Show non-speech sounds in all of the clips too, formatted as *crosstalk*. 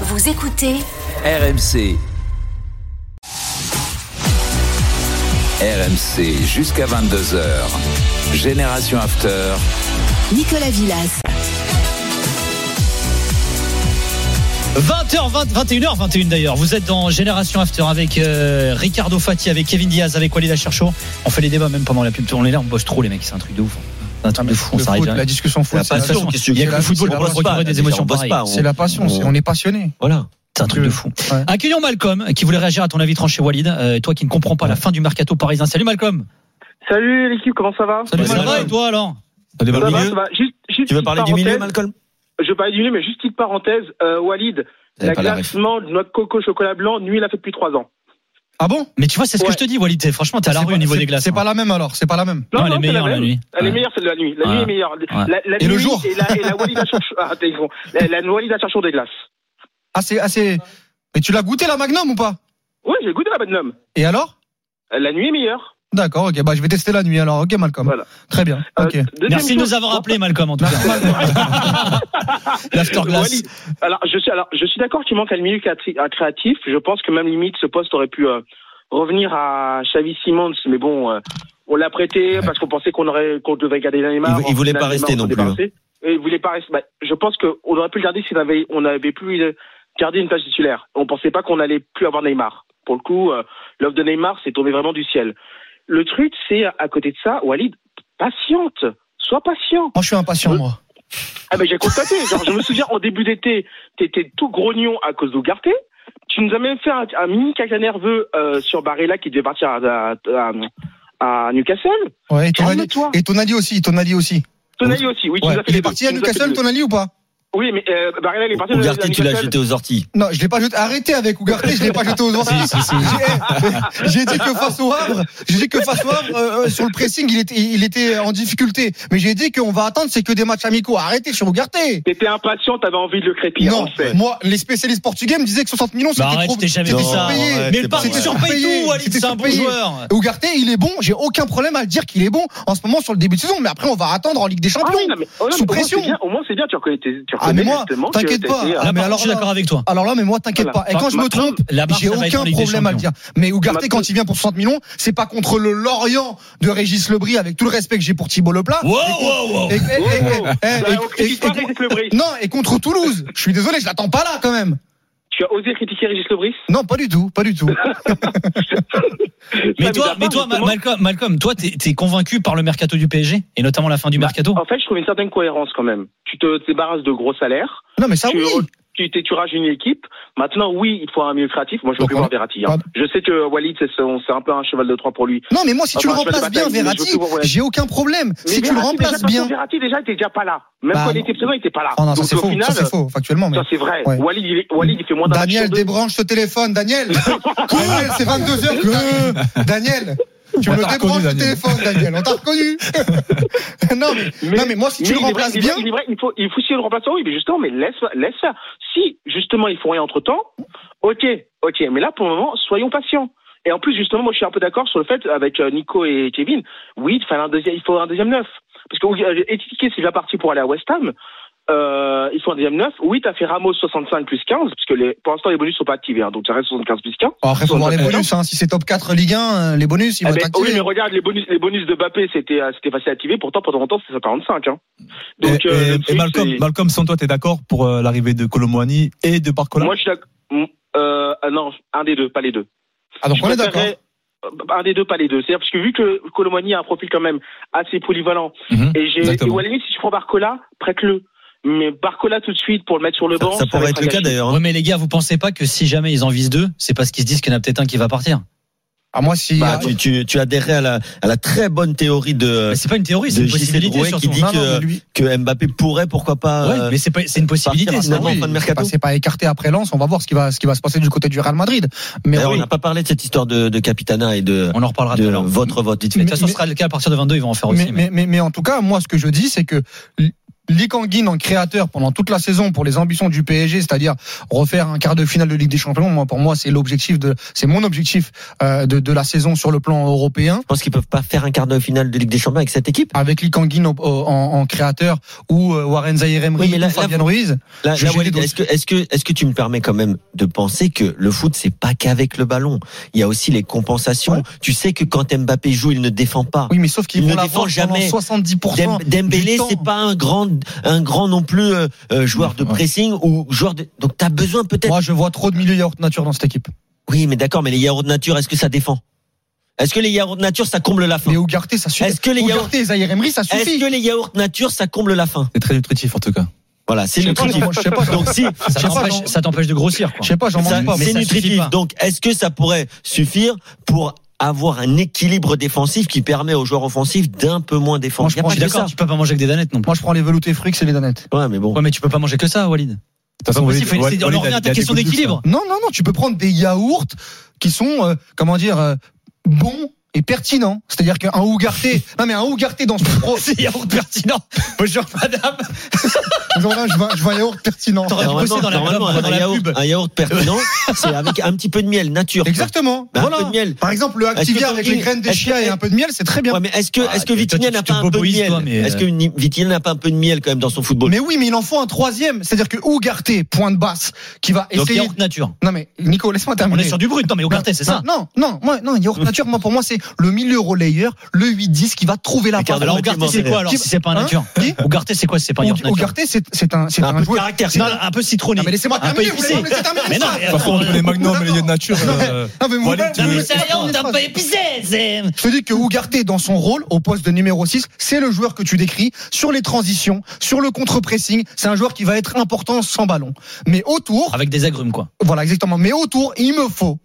Vous écoutez RMC. RMC jusqu'à 22h. Génération After. Nicolas Villas. 20h, 21h, 21 d'ailleurs. Vous êtes dans Génération After avec euh, Ricardo Fati, avec Kevin Diaz, avec Walid Chercho. On fait les débats même pendant la pub. On est là, on bosse trop les mecs, c'est un truc de ouf. C'est un truc de fou, foot, la discussion foot, La c'est la passion, Il y a que le football pour procurer des émotions pareilles. C'est la passion, on est passionné. Voilà. C'est un truc de fou. Ouais. Accueillons Malcolm qui voulait réagir à ton avis tranché Walid. Euh, toi qui ne comprends pas la fin du mercato parisien. Salut Malcolm. Salut l'équipe, comment ça va Salut Ça va et toi alors Ça Ça va, va, le milieu ça va. Juste, juste Tu veux parler du milieu. Malcolm Je veux parler du milieu, mais juste petite parenthèse. Euh, Walid, T'avais la pas la de coco, chocolat blanc, nuit, il a fait depuis trois ans. Ah bon? Mais tu vois, c'est ce que je te dis Walid. Franchement, t'es à la rue pas- au niveau des glaces. C'est hein. pas la même alors, c'est pas la même. Non, elle est meilleure, la nuit. Elle Ouais. est meilleure, celle de la nuit. La Ouais. nuit est meilleure. La, la Et le nuit jour Et la, et la walidation, *laughs* ah, la, des glaces. Ah c'est ah, c'est- Mais tu l'as goûté la Magnum ou pas? Oui, j'ai goûté la Magnum. Et alors? La nuit est meilleure. D'accord, ok, bah je vais tester la nuit alors. Ok Malcolm. Voilà. Très bien. Euh, Ok. deuxième Merci de nous avoir appelé Malcolm en tout cas. L'afterglass. Alors je suis alors je suis d'accord qu'il manque un milieu créatif. Je pense que même limite ce poste aurait pu euh, revenir à Xavi Simons, mais bon, euh, on l'a prêté parce qu'on pensait qu'on aurait qu'on devait garder Neymar. Il- il voulait pas rester non plus, hein. Et il voulait pas rester. Bah, je pense qu'on aurait pu le garder si on avait on avait plus euh, gardé une place titulaire. On pensait pas qu'on allait plus avoir Neymar. Pour le coup, euh, l'offre de Neymar c'est tombé vraiment du ciel. Le truc c'est à côté de ça, Walid, patiente, sois patient. Moi je suis impatient moi. Ah ben j'ai constaté. Genre, je me souviens en début d'été, t'étais tout grognon à cause d'Ougarté. Tu nous as même fait un, un mini caca nerveux euh, sur Barella qui devait partir à, à, à- à Newcastle. Ouais, et Tonali, Calme-toi. et Tonali aussi, Tonali aussi. Tonali aussi, oui. tu Ouais. nous as fait Il est parti à Newcastle deux. Tonali ou pas? Oui, mais euh, Barella il est parti Ougarté, tu l'as jeté aux orties. Non, je l'ai pas jeté. Arrêtez avec Ougarté, je l'ai pas jeté aux orties. *laughs* J'ai- J'ai dit que face au Havre, j'ai dit que face au Havre, euh, euh, sur le pressing, il était, il était en difficulté. Mais j'ai dit qu'on va attendre, c'est que des matchs amicaux. Arrêtez sur Ougarté. T'étais impatient, t'avais envie de le crépir. Non, sait. moi, les spécialistes portugais me disaient que 60 millions, c'était Bah arrête, trop. t'ai jamais dit ça. Ouais, Mais le Paris surpaye tout, C'était c'est un bon joueur. Ougarté, il est bon. J'ai aucun problème à le dire qu'il est bon en ce moment sur le début de saison. Mais après, on va attendre en Ligue des Ah Champions. Sous pression. Au moins, c'est bien, tu reconnais, Ah, mais moi, t'inquiète pas. été, Là, mais par alors contre, je suis d'accord avec toi. Alors là, mais moi, t'inquiète Voilà. pas. Et quand je me trompe, j'ai aucun problème à le dire. Mais Ougarté, quand il vient pour 60 millions, c'est pas contre le Lorient de Régis Lebris, avec tout le respect que j'ai pour Thibaut Leplat. Wow, wow, wow. Et- et- et- et- et- et- on critique pas et- Régis Lebris. Non, et contre Toulouse. Je suis désolé, je l'attends pas là quand même. Tu as osé critiquer Régis Lebris? Non, pas du tout, pas du tout. *laughs* Mais toi, mais toi, Malcolm, Malcolm, toi, t'es t'es convaincu par le mercato du PSG et notamment la fin du mercato. En fait, je trouve une certaine cohérence quand même. Tu te débarrasses de gros salaires. Non, mais ça tu, oui. Tu, rajeunis une équipe. Maintenant, oui, il faut un milieu créatif. Moi, je veux plus voir Verratti. hein. Je sais que Walid, c'est un peu un cheval de Troie pour lui. Non, mais moi, si tu le remplaces te bien, Verratti, j'ai aucun problème. Si tu le remplaces déjà, bien. que Verratti, déjà, il était déjà pas là. Même Bah, quand il était présent, il était pas là. Oh non, Donc, au faux. final, Ça c'est faux, factuellement. Mais... ça, c'est vrai. Ouais. Walid, il, est- Walid, il fait moins d'un Daniel, débranche ce téléphone, Daniel. *laughs* Daniel, c'est 22h. *laughs* Daniel, tu me t'a débranches reconnu, le Daniel. téléphone, Daniel. On t'a reconnu. *laughs* non, mais, non, mais moi, si tu mais le est vrai, remplaces bien. il est vrai, il faut, il faut si le remplacer, oui, mais justement, mais laisse, laisse faire. Si, justement, ils font rien entre temps, ok, ok, mais là, pour le moment, soyons patients. Et en plus, justement, moi, je suis un peu d'accord sur le fait, avec euh, Nico et Kevin, oui, il faut un deuxième, il faut un deuxième neuf. Parce que Etiquet, c'est déjà parti pour aller à West Ham. Euh, il faut un deuxième neuf. Oui, t'as fait Ramos 65 plus 15, parce que les, pour l'instant, les bonus sont pas activés, hein, donc ça reste 75 plus 15. Bon, après, faut voir les bonus. Hein. Si c'est top 4 Ligue 1, euh, les bonus, ils Eh vont ben, être oui, activés. mais regarde, les bonus, les bonus de Mbappé, c'était, euh, c'était facile à activer. Pourtant, pendant longtemps, c'était 145. Hein. Donc, et, euh, et- le et truc, Malcolm, Malcolm, sans toi, t'es d'accord pour euh, l'arrivée de Colomboigny et de Barcola? Moi, je suis d'accord. Euh, ah non, un des deux, pas les deux. Ah, donc Je on est d'accord. Un des deux, pas les deux. C'est-à-dire parce que vu que Colomani a un profil quand même assez polyvalent, Mhm, et j'ai, si je prends Barcola, prête-le. Mais Barcola tout de suite pour le mettre sur le Ça, banc. ça pourrait être le cas d'ailleurs. hein. Ouais, mais les gars, vous pensez pas que si jamais ils en visent deux, c'est parce qu'ils se disent qu'il y en a peut-être un qui va partir? Ah, moi, si. Bah, ah, tu, tu, tu adhérais à la, à la très bonne théorie de, Mais c'est pas une théorie, c'est de une possibilité Drouet qui dit non, non, que, lui, que Mbappé pourrait, pourquoi pas. Ouais, euh, mais c'est pas, c'est une possibilité. oui, c'est mercato. pas- c'est pas écarté après Lens. On va voir ce qui va, ce qui va se passer du côté du Real Madrid. Mais oui. on n'a pas parlé de cette histoire de, de Capitana et de, On en reparlera de votre vote. De toute façon, ce sera le cas à partir de 22, ils vont en faire aussi. mais, mais, mais, mais en tout cas, moi, ce que je dis, c'est que l- Lee Kang-in en créateur pendant toute la saison pour les ambitions du PSG, c'est-à-dire refaire un quart de finale de Ligue des Champions. Moi, pour moi, c'est l'objectif de, c'est mon objectif euh, de, de la saison sur le plan européen. Je pense qu'ils peuvent pas faire un quart de finale de Ligue des Champions avec cette équipe. Avec au- en, en créateur ou euh, Warren Zaïre-Emery Oui, mais là- ou Fabien là, Ruiz. Là, est-ce que, est-ce que, est-ce que tu me permets quand même de penser que le foot, c'est pas qu'avec le ballon. Il y a aussi les compensations. Ouais. Tu sais que quand Mbappé joue, il ne défend pas. Oui, mais sauf qu'ils Il vont ne défend jamais. 70% Dem- Dembélé, c'est pas un grand, un grand non plus euh, euh, joueur de Ouais. pressing ou joueur de. Donc t'as besoin peut-être. Moi, je vois trop de milieux yaourt nature dans cette équipe. Oui, mais d'accord, mais les yaourts nature, est-ce que ça défend? Est-ce que les yaourts nature, ça comble la faim? Mais Ougarté, ça suffit. Est-ce que les Ougarté et Zaïre-Emery, ça Est-ce suffit. que les yaourts nature, ça comble la faim? C'est très nutritif en tout cas. Voilà, c'est nutritif. moi, je sais pas, Donc si, Ça t'empêche, de grossir. Quoi. Je sais pas, j'en mange pas. mais c'est nutritif. pas. Donc est-ce que ça pourrait suffire pour avoir un équilibre défensif qui permet aux joueurs offensifs d'un peu moins défendre Moi, je prends- pas Je suis que d'accord, tu peux pas manger avec des danettes non plus. Moi, je prends les veloutés fruits et les danettes. Ouais, mais bon. Ouais, mais tu peux pas manger que ça, Walid. De toute façon, Walid- faut- c'est- on Walid en revient a- à ta question d'équilibre. Non, non, non, tu peux prendre des yaourts qui sont, euh, comment dire, euh, bons et pertinents. C'est-à-dire qu'un Ougarté, *laughs* non mais un Ougarté dans son *laughs* pro, C'est yaourt pertinent. Bonjour madame. *laughs* genre là, je veux, un- je veux un yaourt pertinent. T'aurais dû bosser dans la, Normalement, dans un, la yaourt, pub. un yaourt pertinent, c'est avec un petit peu de miel, nature. Exactement. Voilà. peu de miel. Par exemple, le Activia avec les graines de chia et un peu de miel, c'est très bien. Ouais, mais est-ce que, Ah, est-ce que Vitinha n'a pas un peu de miel toi, mais, Est-ce que Ni- Vitinha n'a pas un peu de miel quand même dans son football Mais oui, mais il en faut un troisième. C'est-à-dire que Ougarté, point de basse, qui va Donc essayer. yaourt nature. Non mais Nico, laisse-moi On terminer. est sur du brut. Non mais Ougarté, c'est ça. Non, non, moi, non, yaourt nature, moi, pour moi, c'est le milieu relayeur, le 8-10 qui va trouver la passe. Alors Ougarté, c'est quoi alors si c'est pas un Hein nature Ougarté, c'est quoi si c'est pas un nature Ougarté, c'est, un, c'est Un un peu joueur. caractère. Un peu citronné. Mais laissez-moi un peu terminer, Mais non, ça mais De toute façon, on connaît Magnum et les nature. euh, Non, mais terminer t'as ça. pas épicé. Je te dis que Ougarté, dans son rôle, au poste de numéro 6, c'est le joueur que tu décris sur les transitions, sur le contre-pressing. C'est un joueur qui va être important sans ballon. Mais autour, Avec des agrumes quoi. voilà, exactement. Mais autour, il me faut.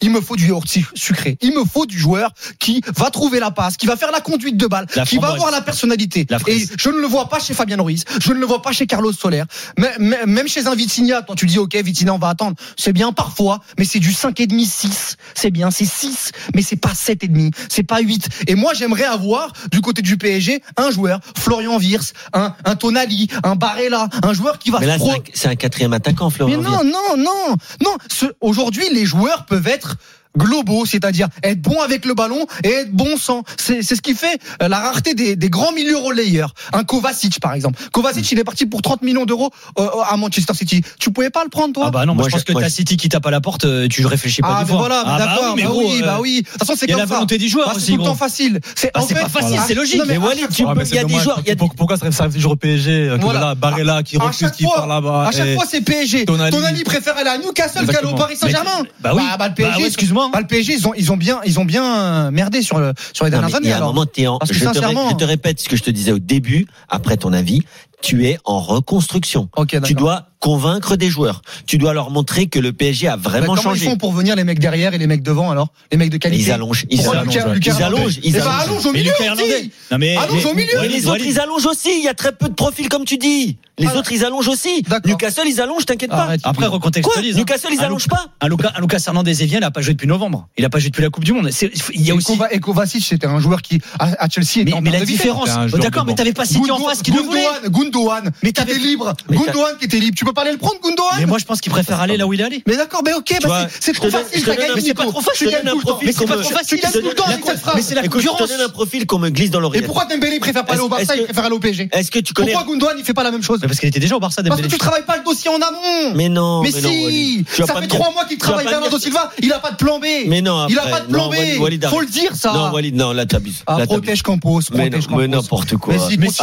Il me faut du yaourt su- sucré. Il me faut du joueur qui va trouver la passe, qui va faire la conduite de balle, La qui va avoir la personnalité. La Et je ne le vois pas chez Fabien Ruiz, je ne le vois pas chez Carlos Soler. Mais- mais- Même chez un Vitinha, quand tu dis OK, Vitinha, on va attendre, c'est bien parfois, mais c'est du 5,5, 6. C'est bien, c'est 6, mais c'est pas 7,5, c'est pas 8. Et moi, j'aimerais avoir, du côté du PSG, un joueur, Florian Wirtz, un, un Tonali, un Barella, un joueur qui va Mais là, pro- c'est un, quatrième attaquant, mais Florian. non, non, non, non. Ce- Aujourd'hui, les joueurs peuvent être titre globaux, c'est-à-dire être bons avec le ballon et être bons sans. C'est c'est ce qui fait euh, la rareté des, des grands milieux relayeurs. Un Kovacic, par exemple. Kovacic, il est parti pour 30 millions d'euros euh, à Manchester City. Tu pouvais pas le prendre, toi? Ah bah non, moi, Moi, je pense que t'as je- City qui tape à la porte, euh, tu réfléchis pas Ah, mais fois. voilà, mais Ah bah d'accord, oui, mais bah gros, oui, euh, bah oui. De toute façon, c'est il y a comme la ça. volonté du joueur Bah, aussi, C'est tout le temps facile. C'est Bah, en c'est fait, pas facile, c'est logique. non, Mais Walid, Ah, il y a c'est des joueurs- il y a Pour- Pourquoi ça ça toujours au PSG euh, Voilà. voilà, Barella qui refuse, qui part là-bas. à chaque fois, c'est PSG. Tonali. Préfère aller à Newcastle qu'aller au. Paris Saint-Germain. Bah oui. Bah, le PSG, Bah Bah, le PSG, ils ont, ils ont bien, ils ont bien merdé sur le, sur les Non, dernières années. y a un alors. moment, en, Parce que je, te ré- sincèrement- je te répète ce que je te disais au début, après ton avis, tu es en reconstruction. Tu dois convaincre des joueurs. Tu dois leur montrer que le PSG a Mais vraiment comment changé. ils font pour venir les mecs derrière et les mecs devant alors? Les mecs de qualité? Ils allongent, ils Pourquoi allongent, Lucas-. Lucas ils Hernandez allongent, ils Eh ben, allongent. allonge au Mais milieu Lucas Hernandez. aussi Non mais Allonge au milieu. Mais les autres, ils allongent aussi. Il y a très peu de profils, comme tu dis. Les Ah. autres, ils allongent aussi. D'accord. Newcastle, ils allongent, t'inquiète pas. Arrête. Après recontextualise. hein. Newcastle, ils Un allongent pas Un Lucas, un Lucas Hernandez il a pas joué depuis novembre. Il a pas joué depuis la Coupe du Monde. Il y a aussi. Et Kovacic, c'était un joueur qui, à, Chelsea, Mais, la différence. D'accord, mais t'avais pas City en face qui le voulait. Gundogan, Mais qui était libre. Gundogan qui était libre. Tu peux pas aller le prendre, Gundogan Mais moi, je pense qu'il préfère aller là où il est allé. Mais d'accord, mais ok, bah c'est- trop facile, Mais c'est pas trop facile. Mais c'est pas trop facile. phrase. Mais c'est la concurrence. un profil qu'on me glisse dans Et l'oreille. pourquoi Dembélé préfère pas aller au Barça, il préfère aller au PSG Est-ce que tu connais Pourquoi Gundogan il fait pas la même chose Parce qu'il était déjà au Barça, Parce que tu travailles pas le dossier en amont. Mais non, Mais si, ça fait trois mois qu'il travaille Bernardo Silva, il a pas de plan B. Mais non, il a pas de plan B. Faut le dire ça. Non, Walid, non, là t'abuses. Ah, t'abuses. protège Campos, Mais protège n'importe quoi. Mais si,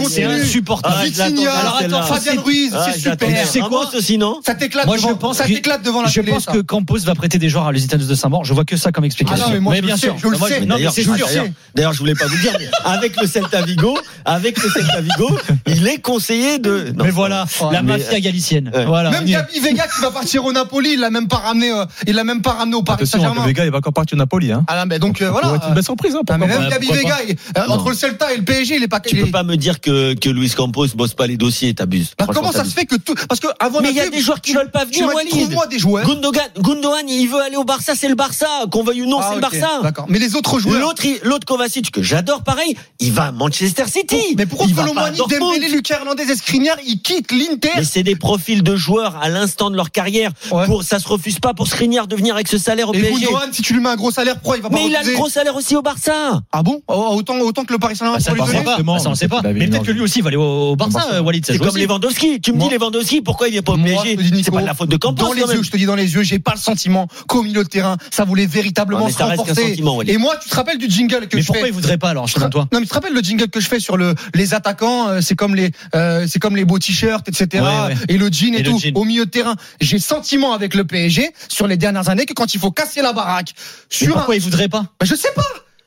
ça. C'est insupportable. Ah, Vitinha, Alors attends, Fabien Ruiz, Ah, c'est super. C'est quoi aussi, non Ça t'éclate Moi, je devant, pense ça t'éclate devant la Je pense que Campos va prêter des joueurs à l'Hésitanus de Saint-Maur. Je vois que ça comme explication. Ah non, mais moi, bien sûr. je le sais. Non, D'ailleurs, c'est je sûr. D'ailleurs, je voulais pas vous dire, avec le Celta Vigo, avec le Celta Vigo, il est conseillé de. Mais voilà, la mafia galicienne. Ouais. Voilà. Même. Gabi Vega qui va partir au Napoli, il l'a même pas ramené, euh, il l'a même pas ramené au Paris Saint-Germain. le gars, il va encore partir au Napoli. Hein. Ah mais donc euh, voilà. être une belle surprise. Hein, même. Gabi Vega, euh, entre le Celta et le PSG, il est pas. Tu peux pas me dire que, que Luis Campos bosse pas les dossiers, t'abuses. Bah, comment ça se fait que tout parce que avant Mais il y a des joueurs qui veulent pas venir, trouve-moi des joueurs. Gundogan, Gundogan, il veut aller au Barça, c'est le Barça. Qu'on veuille ou non, Ah, c'est le Barça. D'accord. Mais les autres joueurs. L'autre, l'autre Kovacic que j'adore, pareil, il va à Manchester City. Mais pourquoi Colomani. Dembélé, Lucas Hernandez et Skriniar, ils quittent l'Inter Mais c'est des profils de joueurs à l'instant de leur carrière. Ouais. Pour, ça se refuse pas pour Skriniar de venir avec ce salaire au Et PSG. Gundogan, si tu lui mets un gros salaire pro, il va pas Mais il a le gros salaire aussi au Barça. Ah bon? Oh, autant, autant que le Paris Saint-Germain Bah, ça, pour on lui sait donner pas. forcément, Bah, ça, on sait pas. Mais peut-être que lui aussi va aller au Barça, Walid. C'est comme. Lewandowski. Tu me dis Lewandowski, pourquoi il vient pas au PSG je C'est pas de la faute de Campos Dans les yeux, je te dis dans les yeux, j'ai pas le sentiment qu'au milieu de terrain, ça voulait véritablement mais se renforcer. Et moi, tu te rappelles du jingle que Mais je pourquoi fais il voudrait pas alors, selon toi Non, mais tu te rappelles le jingle que je fais sur le les attaquants, euh, c'est comme les euh, c'est comme les beaux t-shirts, etc. Et le jean et, tout au milieu de terrain. J'ai sentiment avec le PSG sur les dernières années que quand il faut casser la baraque sur un, pourquoi il voudrait pas Bah, je sais pas,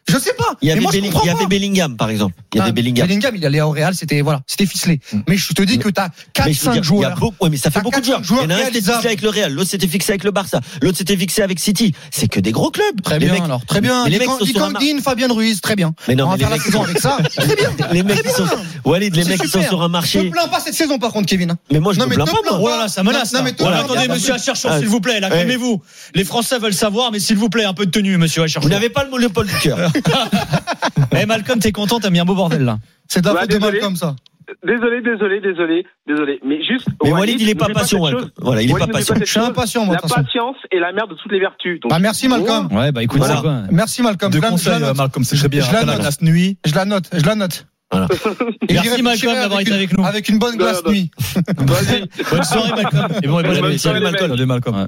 je sais pas. Il y avait, moi, je Belling- il y avait. Bellingham, par exemple. Il y Ah, avait Bellingham. Bellingham, il allait au Real, c'était voilà, c'était ficelé. Mais je te dis que t'as 4 Mais je veux 5 dire, il y a joueurs. beaucoup, ouais, mais ça fait beaucoup de joueurs. cinq Il y en a un qui était joueurs fixé avec le Real, l'autre s'était fixé avec le Barça, l'autre s'était fixé avec City. C'est que des gros clubs. Très Les bien mecs- alors, très bien. Mais les mecs Lican- sont sur un mar- Licandine, Fabien Ruiz, très bien. Mais non, On va mais faire les la mecs saison sont- avec ça. *laughs* Très bien. Les mecs qui sont. Walid, les mecs qui sont sur un Je marché. me plains pas cette saison par contre, Kevin. Mais moi, je me plains pas. Oh là là, ça menace. Non, mais attendez, monsieur Acherchon, Ah, s'il vous plaît, calmez-vous. Les Français veulent savoir, mais s'il vous plaît, un peu de tenue, monsieur Vous Acherchon. n'avez pas le monopole du cœur. *laughs* Eh, Malcolm, t'es content, t'as mis un beau bordel là. C'est de la Bah, faute de désolé. Malcolm ça. Désolé, désolé, désolé, désolé. Mais juste. Mais Walid, il est pas patient, chose. Voilà, il est Walid, pas patient. Je suis impatient moi La patience est la mère de toutes les vertus. Donc, Bah merci Malcolm. Ouais, bah écoute, Voilà. quoi Merci Malcolm. De Je conseils, la note. Malcolm, c'est très bien. Je la note. glace nuit. Je la note. Je la note. Voilà. Et Merci, Malcolm, d'avoir été avec nous. Avec une bonne glace nuit. Bonne soirée, Malcolm. Et bon, et bonne soirée, Malcolm.